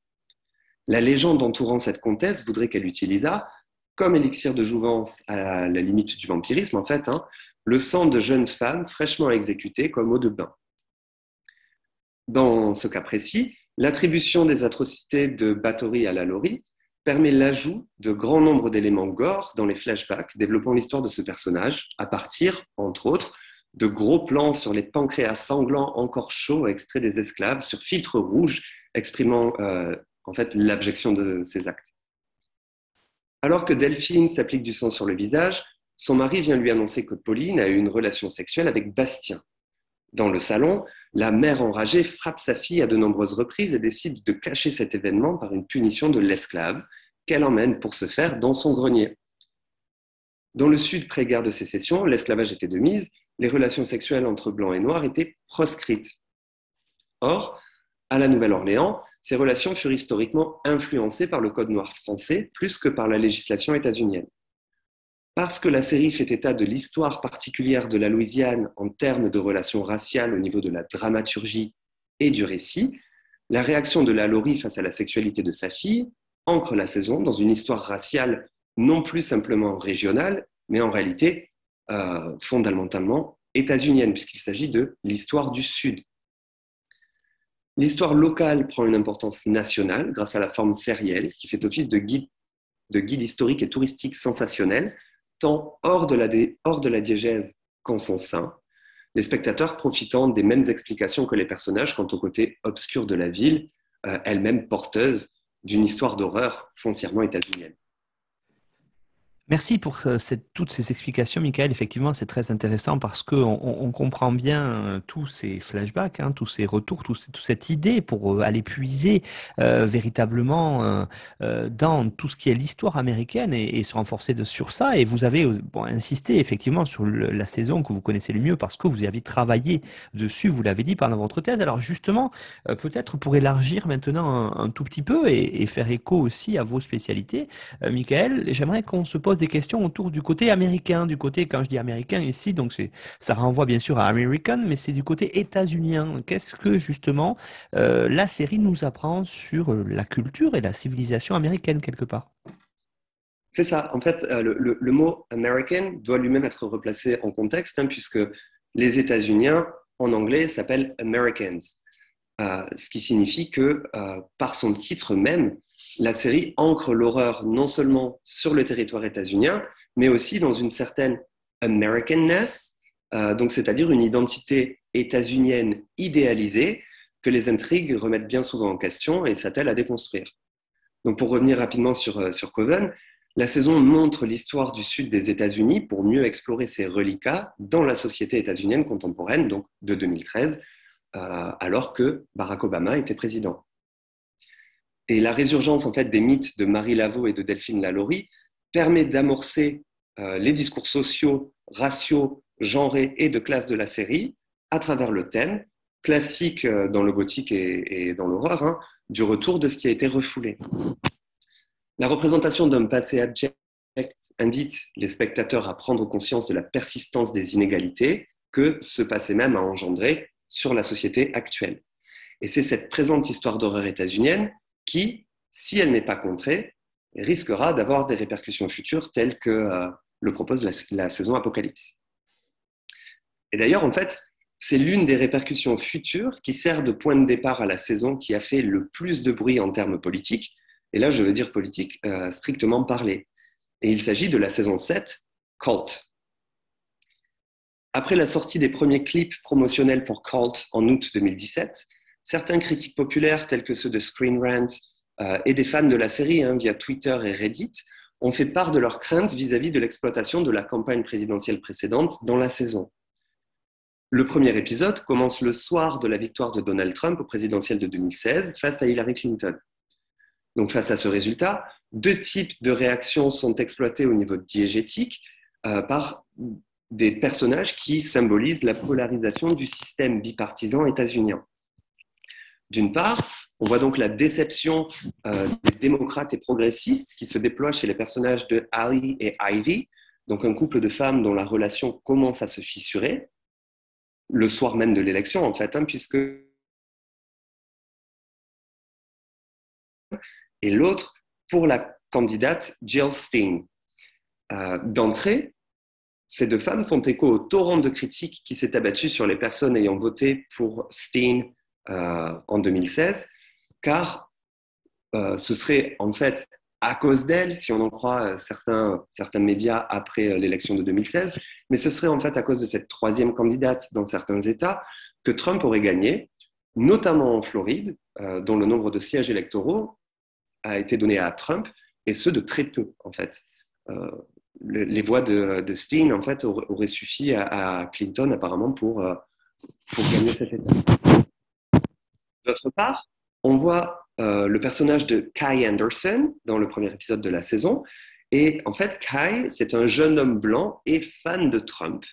La légende entourant cette comtesse voudrait qu'elle utilisa, comme élixir de jouvence à la limite du vampirisme en fait, hein, le sang de jeunes femmes fraîchement exécutées comme eau de bain. Dans ce cas précis, l'attribution des atrocités de Bathory à la Laurie permet l'ajout de grand nombre d'éléments gore dans les flashbacks développant l'histoire de ce personnage, à partir, entre autres, de gros plans sur les pancréas sanglants encore chauds extraits des esclaves sur filtre rouge exprimant euh, en fait l'abjection de ces actes. Alors que Delphine s'applique du sang sur le visage, son mari vient lui annoncer que Pauline a eu une relation sexuelle avec Bastien. Dans le salon, la mère enragée frappe sa fille à de nombreuses reprises et décide de cacher cet événement par une punition de l'esclave qu'elle emmène pour se faire dans son grenier. Dans le sud pré-guerre de sécession, l'esclavage était de mise, les relations sexuelles entre blancs et noirs étaient proscrites. Or, à la Nouvelle-Orléans, ces relations furent historiquement influencées par le Code noir français plus que par la législation états-unienne. Parce que la série fait état de l'histoire particulière de la Louisiane en termes de relations raciales au niveau de la dramaturgie et du récit, la réaction de la Laurie face à la sexualité de sa fille ancre la saison dans une histoire raciale non plus simplement régionale, mais en réalité euh, fondamentalement états-unienne, puisqu'il s'agit de l'histoire du Sud. L'histoire locale prend une importance nationale grâce à la forme sérielle qui fait office de guide, de guide historique et touristique sensationnel tant hors de la, hors de la diégèse qu'en son sein, les spectateurs profitant des mêmes explications que les personnages quant au côté obscur de la ville, euh, elle-même porteuse d'une histoire d'horreur foncièrement états-unienne. Merci pour euh, toutes ces explications, Michael. Effectivement, c'est très intéressant parce qu'on on, comprend bien euh, tous ces flashbacks, hein, tous ces retours, toute cette idée pour euh, aller puiser véritablement dans tout ce qui est l'histoire américaine et, se renforcer sur ça. Et vous avez insisté effectivement sur la saison que vous connaissez le mieux parce que vous avez travaillé dessus, vous l'avez dit pendant votre thèse. Alors justement, peut-être pour élargir maintenant un, tout petit peu et, et, faire écho aussi à vos spécialités, Michael, j'aimerais qu'on se pose des questions autour du côté américain, du côté, quand je dis américain ici, donc ça renvoie bien sûr à American, mais c'est du côté états-unien. Qu'est-ce que justement euh, la série nous apprend sur euh, la culture et la civilisation américaine quelque part? C'est ça. En fait, euh, le, mot American doit lui-même être replacé en contexte, hein, puisque les États-Uniens, en anglais, s'appellent Americans. ce qui signifie que, par son titre même, la série ancre l'horreur non seulement sur le territoire états-unien, mais aussi dans une certaine Americanness, euh, donc c'est-à-dire une identité états-unienne idéalisée que les intrigues remettent bien souvent en question et s'attellent à déconstruire. Donc pour revenir rapidement sur, euh, sur Coven, la saison montre l'histoire du sud des États-Unis pour mieux explorer ses reliquats dans la société états-unienne contemporaine, donc de 2013, euh, alors que Barack Obama était président. Et la résurgence en fait des mythes de Marie Laveau et de Delphine Lalaurie permet d'amorcer euh, les discours sociaux, raciaux, genrés et de classe de la série à travers le thème classique euh, dans le gothique et, dans l'horreur hein, du retour de ce qui a été refoulé. La représentation d'un passé abject invite les spectateurs à prendre conscience de la persistance des inégalités que ce passé même a engendré sur la société actuelle. Et c'est cette présente histoire d'horreur états-unienne qui, si elle n'est pas contrée, risquera d'avoir des répercussions futures telles que euh, le propose la, saison Apocalypse. Et d'ailleurs, en fait, c'est l'une des répercussions futures qui sert de point de départ à la saison qui a fait le plus de bruit en termes politiques. Et là, je veux dire politique euh, strictement parlé. Et il s'agit de la saison 7, Cult. Après la sortie des premiers clips promotionnels pour Cult en août 2017, certains critiques populaires tels que ceux de Screen Rant euh, et des fans de la série hein, via Twitter et Reddit ont fait part de leurs craintes vis-à-vis de l'exploitation de la campagne présidentielle précédente dans la saison. Le premier épisode commence le soir de la victoire de Donald Trump au présidentiel de 2016 face à Hillary Clinton. Donc face à ce résultat, deux types de réactions sont exploités au niveau diégétique euh, par des personnages qui symbolisent la polarisation du système bipartisan états-unien. D'une part, on voit donc la déception euh, des démocrates et progressistes qui se déploient chez les personnages de Ali et Ivy, donc un couple de femmes dont la relation commence à se fissurer, le soir même de l'élection en fait, hein, puisque... Et l'autre pour la candidate Jill Steen. Euh, d'entrée, ces deux femmes font écho au torrent de critiques qui s'est abattu sur les personnes ayant voté pour Steen en 2016, car euh, ce serait en fait à cause d'elle, si on en croit certains, certains médias après l'élection de 2016, mais ce serait en fait à cause de cette troisième candidate dans certains États que Trump aurait gagné, notamment en Floride, dont le nombre de sièges électoraux a été donné à Trump, et ce de très peu, en fait. Euh, les voix de, de, Steen, en fait, auraient, suffi à, Clinton, apparemment, pour, euh, pour gagner cette étape. D'autre part, on voit euh, le personnage de Kai Anderson dans le premier épisode de la saison. Et en fait, Kai, c'est un jeune homme blanc et fan de Trump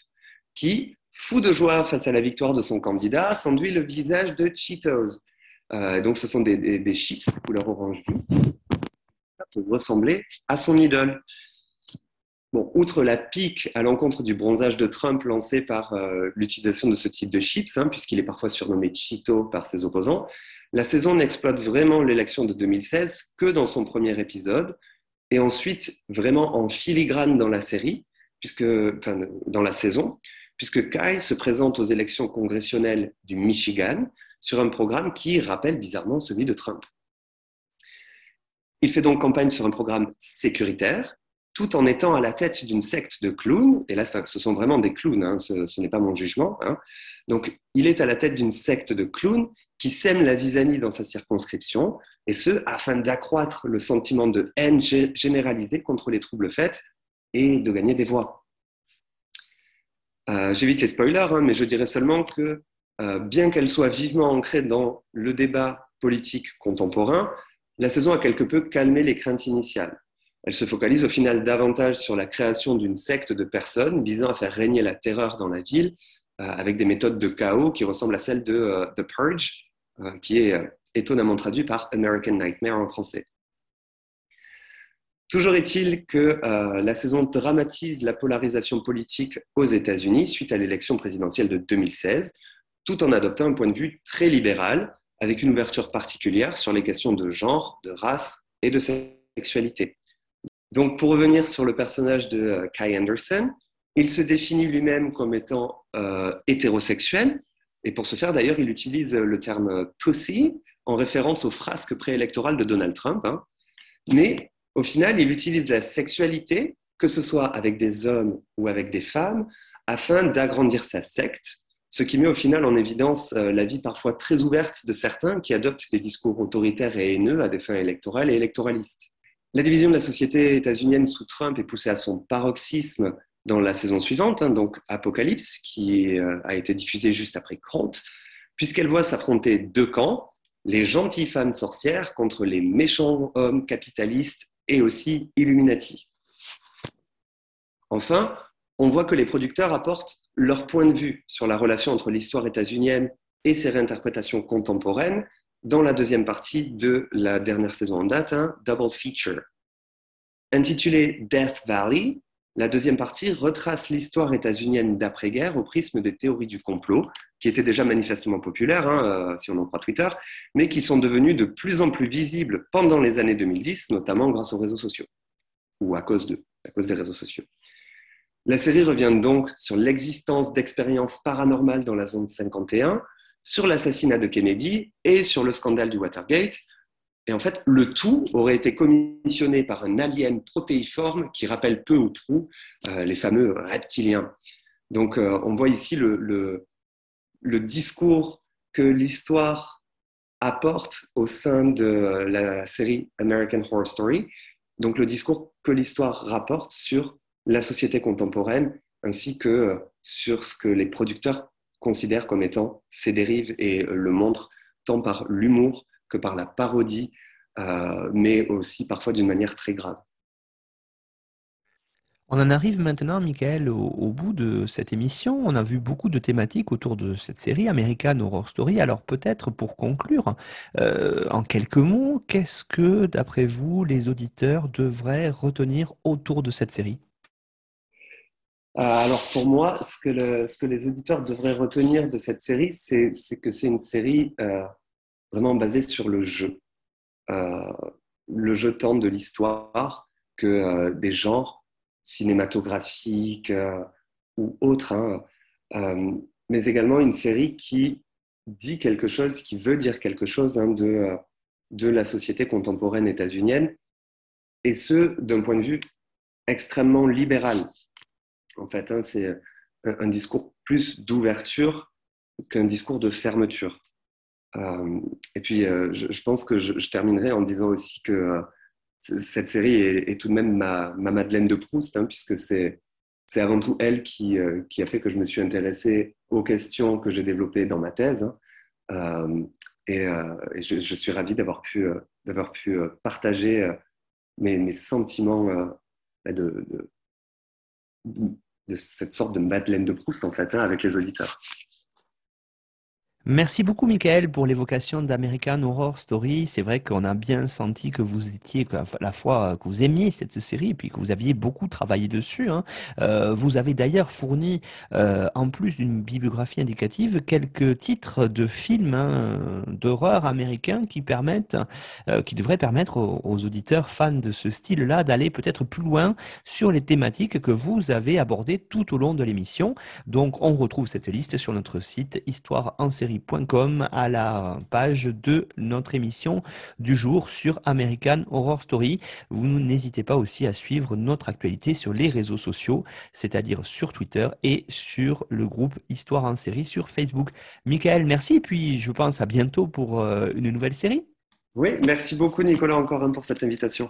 qui, fou de joie face à la victoire de son candidat, s'enduit le visage de Cheetos, euh, donc, ce sont des, chips de couleur orange pour ressembler à son idole. Bon, outre la pique à l'encontre du bronzage de Trump lancé par euh, l'utilisation de ce type de chips, hein, puisqu'il est parfois surnommé Cheeto par ses opposants, la saison n'exploite vraiment l'élection de 2016 que dans son premier épisode, et ensuite vraiment en filigrane dans la série, puisque, enfin, dans la saison, puisque Kai se présente aux élections congressionnelles du Michigan, sur un programme qui rappelle bizarrement celui de Trump. Il fait donc campagne sur un programme sécuritaire, tout en étant à la tête d'une secte de clowns, et là ce sont vraiment des clowns, hein, ce, n'est pas mon jugement. Hein. Donc il est à la tête d'une secte de clowns qui sème la zizanie dans sa circonscription, et ce afin d'accroître le sentiment de haine généralisée contre les troubles faits et de gagner des voix. Euh, j'évite les spoilers, hein, mais je dirais seulement que euh, bien qu'elle soit vivement ancrée dans le débat politique contemporain, la saison a quelque peu calmé les craintes initiales. Elle se focalise au final davantage sur la création d'une secte de personnes visant à faire régner la terreur dans la ville euh, avec des méthodes de chaos qui ressemblent à celles de euh, The Purge, qui est étonnamment traduit par American Nightmare en français. Toujours est-il que la saison dramatise la polarisation politique aux États-Unis suite à l'élection présidentielle de 2016, tout en adoptant un point de vue très libéral, avec une ouverture particulière sur les questions de genre, de race et de sexualité. Donc, pour revenir sur le personnage de euh, Kai Anderson, il se définit lui-même comme étant euh, hétérosexuel, et pour ce faire, d'ailleurs, il utilise le terme pussy en référence aux frasques préélectorales de Donald Trump. Hein. Mais au final, il utilise la sexualité, que ce soit avec des hommes ou avec des femmes, afin d'agrandir sa secte ce qui met au final en évidence euh, la vie parfois très ouverte de certains qui adoptent des discours autoritaires et haineux à des fins électorales et électoralistes. La division de la société états-unienne sous Trump est poussée à son paroxysme dans la saison suivante, hein, donc Apocalypse, qui euh, a été diffusée juste après Krant, puisqu'elle voit s'affronter deux camps, les gentilles femmes sorcières contre les méchants hommes capitalistes et aussi Illuminati. Enfin, on voit que les producteurs apportent leur point de vue sur la relation entre l'histoire états-unienne et ses réinterprétations contemporaines dans la deuxième partie de la dernière saison en date, un double feature. Intitulé Death Valley, la deuxième partie retrace l'histoire états-unienne d'après-guerre au prisme des théories du complot, qui étaient déjà manifestement populaires, hein, euh, si on en croit Twitter, mais qui sont devenues de plus en plus visibles pendant les années 2010, notamment grâce aux réseaux sociaux, ou à cause, de, à cause des réseaux sociaux. La série revient donc sur l'existence d'expériences paranormales dans la zone 51, sur l'assassinat de Kennedy et sur le scandale du Watergate. Et en fait, le tout aurait été commissionné par un alien protéiforme qui rappelle peu ou prou euh, les fameux reptiliens. Donc, euh, on voit ici le, discours que l'histoire apporte au sein de la série American Horror Story, donc le discours que l'histoire rapporte sur la société contemporaine, ainsi que euh, sur ce que les producteurs considèrent comme étant ses dérives et le montrent tant par l'humour que par la parodie, euh, mais aussi parfois d'une manière très grave. On en arrive maintenant, Michael, au, bout de cette émission. On a vu beaucoup de thématiques autour de cette série American Horror Story. Alors peut-être pour conclure, euh, en quelques mots, qu'est-ce que, d'après vous, les auditeurs devraient retenir autour de cette série? Alors pour moi, ce que, ce que, les auditeurs devraient retenir de cette série, c'est que c'est une série euh, vraiment basée sur le jeu. Euh, le jeu tant de l'histoire que des genres cinématographiques ou autres, hein. mais également une série qui dit quelque chose, qui veut dire quelque chose hein, de, de la société contemporaine états-unienne, et ce, d'un point de vue extrêmement libéral en fait. Hein, c'est un, discours plus d'ouverture qu'un discours de fermeture. Euh, et puis, euh, je, pense que je, terminerai en disant aussi que euh, cette série est, tout de même ma, Madeleine de Proust, hein, puisque c'est avant tout elle qui, qui, a fait que je me suis intéressé aux questions que j'ai développées dans ma thèse. Hein. et, je, suis ravi d'avoir pu, pu partager mes, sentiments de cette sorte de Madeleine de Proust en fait hein, avec les auditeurs. Merci beaucoup, Michael, pour l'évocation d'American Horror Story. C'est vrai qu'on a bien senti que vous étiez, à la fois que vous aimiez cette série, et puis que vous aviez beaucoup travaillé dessus. Hein. Euh, vous avez d'ailleurs fourni, euh, en plus d'une bibliographie indicative, quelques titres de films hein, d'horreur américains qui permettent, euh, qui devraient permettre aux, auditeurs fans de ce style-là d'aller peut-être plus loin sur les thématiques que vous avez abordées tout au long de l'émission. Donc, on retrouve cette liste sur notre site Histoire en série à la page de notre émission du jour sur American Horror Story. Vous n'hésitez pas aussi à suivre notre actualité sur les réseaux sociaux, c'est-à-dire sur Twitter et sur le groupe Histoire en série sur Facebook. Michael, merci et puis je pense à bientôt pour euh, une nouvelle série. Oui, merci beaucoup Nicolas encore pour cette invitation.